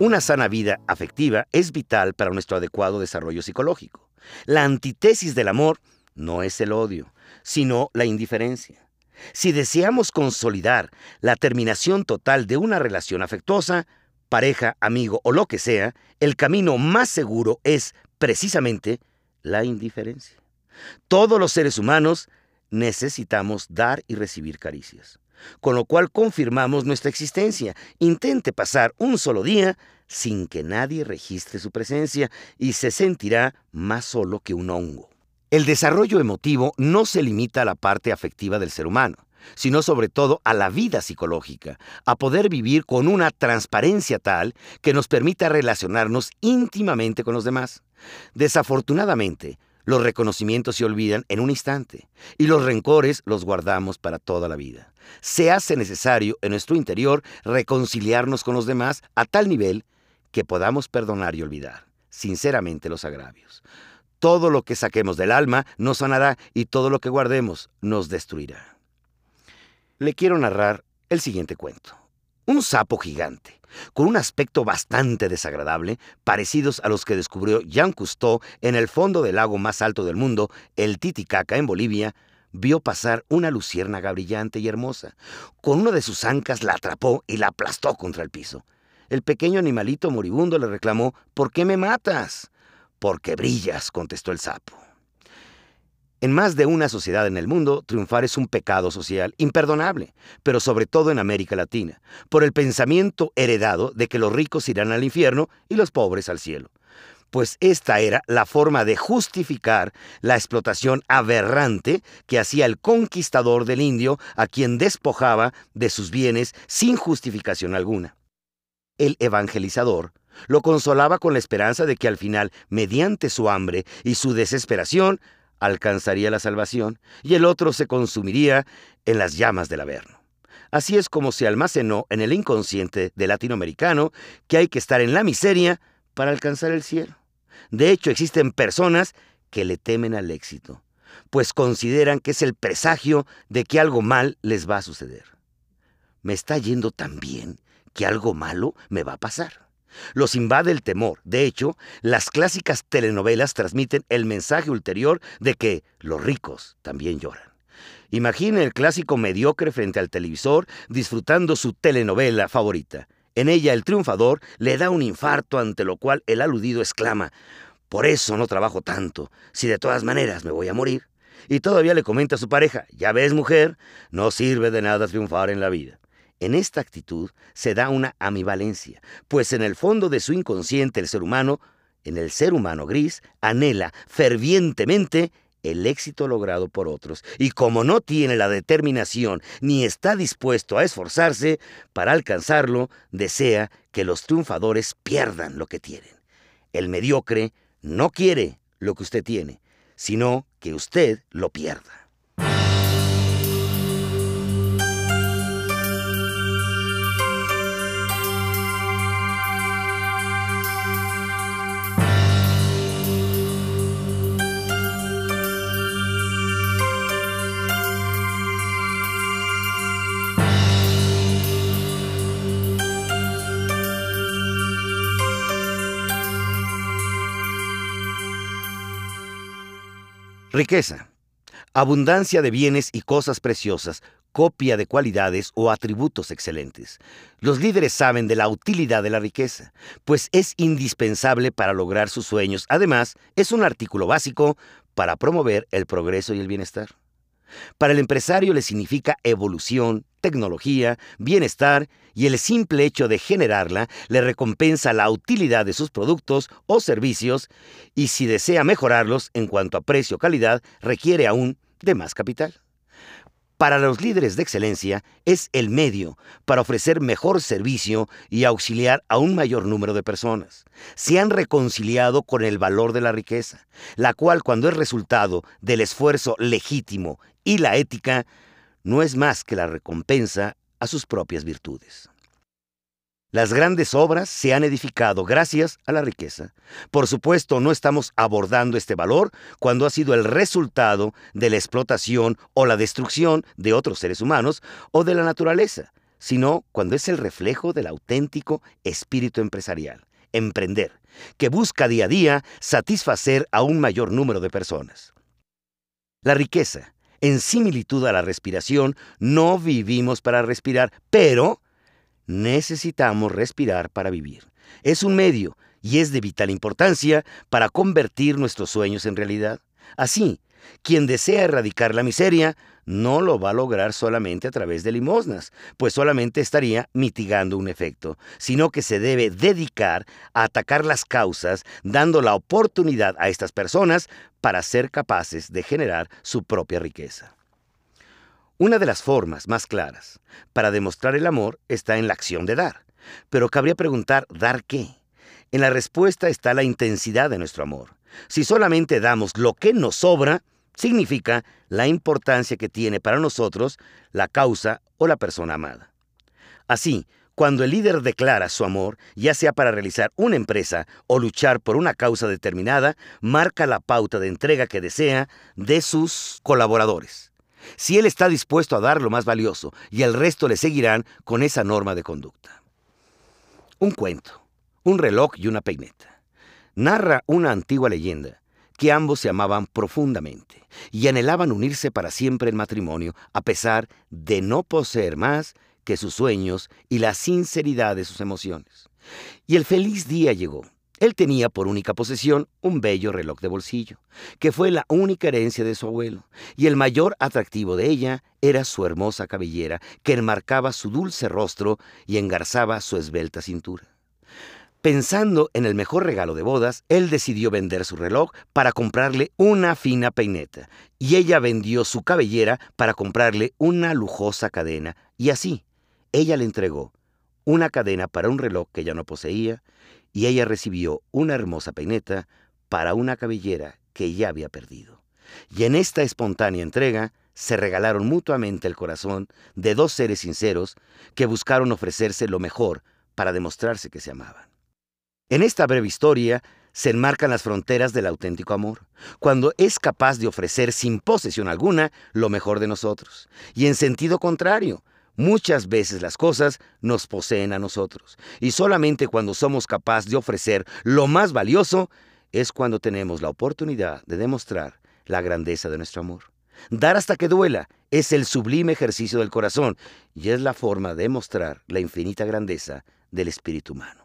Una sana vida afectiva es vital para nuestro adecuado desarrollo psicológico. La antítesis del amor no es el odio, sino la indiferencia. Si deseamos consolidar la terminación total de una relación afectuosa, pareja, amigo o lo que sea, el camino más seguro es precisamente la indiferencia. Todos los seres humanos necesitamos dar y recibir caricias con lo cual confirmamos nuestra existencia. Intente pasar un solo día sin que nadie registre su presencia y se sentirá más solo que un hongo. El desarrollo emotivo no se limita a la parte afectiva del ser humano, sino sobre todo a la vida psicológica, a poder vivir con una transparencia tal que nos permita relacionarnos íntimamente con los demás. Desafortunadamente, los reconocimientos se olvidan en un instante y los rencores los guardamos para toda la vida. Se hace necesario en nuestro interior reconciliarnos con los demás a tal nivel que podamos perdonar y olvidar sinceramente los agravios. Todo lo que saquemos del alma nos sanará y todo lo que guardemos nos destruirá. Le quiero narrar el siguiente cuento. Un sapo gigante con un aspecto bastante desagradable, parecidos a los que descubrió Jean Cousteau en el fondo del lago más alto del mundo, el Titicaca en Bolivia, vio pasar una luciérnaga brillante y hermosa. Con una de sus ancas la atrapó y la aplastó contra el piso. El pequeño animalito moribundo le reclamó, ¿Por qué me matas? Porque brillas, contestó el sapo. En más de una sociedad en el mundo, triunfar es un pecado social imperdonable, pero sobre todo en América Latina, por el pensamiento heredado de que los ricos irán al infierno y los pobres al cielo. Pues esta era la forma de justificar la explotación aberrante que hacía el conquistador del indio a quien despojaba de sus bienes sin justificación alguna. El evangelizador lo consolaba con la esperanza de que al final, mediante su hambre y su desesperación, alcanzaría la salvación y el otro se consumiría en las llamas del Averno. Así es como se almacenó en el inconsciente del latinoamericano que hay que estar en la miseria para alcanzar el cielo. De hecho, existen personas que le temen al éxito, pues consideran que es el presagio de que algo mal les va a suceder. Me está yendo tan bien que algo malo me va a pasar. Los invade el temor. De hecho, las clásicas telenovelas transmiten el mensaje ulterior de que los ricos también lloran. Imagine el clásico mediocre frente al televisor disfrutando su telenovela favorita. En ella el triunfador le da un infarto ante lo cual el aludido exclama, por eso no trabajo tanto, si de todas maneras me voy a morir. Y todavía le comenta a su pareja, ya ves mujer, no sirve de nada triunfar en la vida. En esta actitud se da una ambivalencia, pues en el fondo de su inconsciente el ser humano, en el ser humano gris, anhela fervientemente el éxito logrado por otros, y como no tiene la determinación ni está dispuesto a esforzarse para alcanzarlo, desea que los triunfadores pierdan lo que tienen. El mediocre no quiere lo que usted tiene, sino que usted lo pierda. Riqueza. Abundancia de bienes y cosas preciosas, copia de cualidades o atributos excelentes. Los líderes saben de la utilidad de la riqueza, pues es indispensable para lograr sus sueños. Además, es un artículo básico para promover el progreso y el bienestar. Para el empresario le significa evolución, tecnología, bienestar y el simple hecho de generarla le recompensa la utilidad de sus productos o servicios y si desea mejorarlos en cuanto a precio o calidad requiere aún de más capital. Para los líderes de excelencia es el medio para ofrecer mejor servicio y auxiliar a un mayor número de personas. Se han reconciliado con el valor de la riqueza, la cual cuando es resultado del esfuerzo legítimo y la ética, no es más que la recompensa a sus propias virtudes. Las grandes obras se han edificado gracias a la riqueza. Por supuesto, no estamos abordando este valor cuando ha sido el resultado de la explotación o la destrucción de otros seres humanos o de la naturaleza, sino cuando es el reflejo del auténtico espíritu empresarial, emprender, que busca día a día satisfacer a un mayor número de personas. La riqueza, en similitud a la respiración, no vivimos para respirar, pero necesitamos respirar para vivir. Es un medio y es de vital importancia para convertir nuestros sueños en realidad. Así, quien desea erradicar la miseria no lo va a lograr solamente a través de limosnas, pues solamente estaría mitigando un efecto, sino que se debe dedicar a atacar las causas, dando la oportunidad a estas personas para ser capaces de generar su propia riqueza. Una de las formas más claras para demostrar el amor está en la acción de dar, pero cabría preguntar, ¿dar qué? En la respuesta está la intensidad de nuestro amor. Si solamente damos lo que nos sobra, significa la importancia que tiene para nosotros la causa o la persona amada. Así, cuando el líder declara su amor, ya sea para realizar una empresa o luchar por una causa determinada, marca la pauta de entrega que desea de sus colaboradores. Si él está dispuesto a dar lo más valioso y el resto le seguirán con esa norma de conducta. Un cuento, un reloj y una peineta. Narra una antigua leyenda que ambos se amaban profundamente y anhelaban unirse para siempre en matrimonio, a pesar de no poseer más que sus sueños y la sinceridad de sus emociones. Y el feliz día llegó. Él tenía por única posesión un bello reloj de bolsillo, que fue la única herencia de su abuelo, y el mayor atractivo de ella era su hermosa cabellera, que enmarcaba su dulce rostro y engarzaba su esbelta cintura. Pensando en el mejor regalo de bodas, él decidió vender su reloj para comprarle una fina peineta, y ella vendió su cabellera para comprarle una lujosa cadena, y así, ella le entregó una cadena para un reloj que ella no poseía, y ella recibió una hermosa peineta para una cabellera que ya había perdido. Y en esta espontánea entrega se regalaron mutuamente el corazón de dos seres sinceros que buscaron ofrecerse lo mejor para demostrarse que se amaban. En esta breve historia se enmarcan las fronteras del auténtico amor, cuando es capaz de ofrecer sin posesión alguna lo mejor de nosotros. Y en sentido contrario, muchas veces las cosas nos poseen a nosotros. Y solamente cuando somos capaces de ofrecer lo más valioso es cuando tenemos la oportunidad de demostrar la grandeza de nuestro amor. Dar hasta que duela es el sublime ejercicio del corazón y es la forma de mostrar la infinita grandeza del espíritu humano.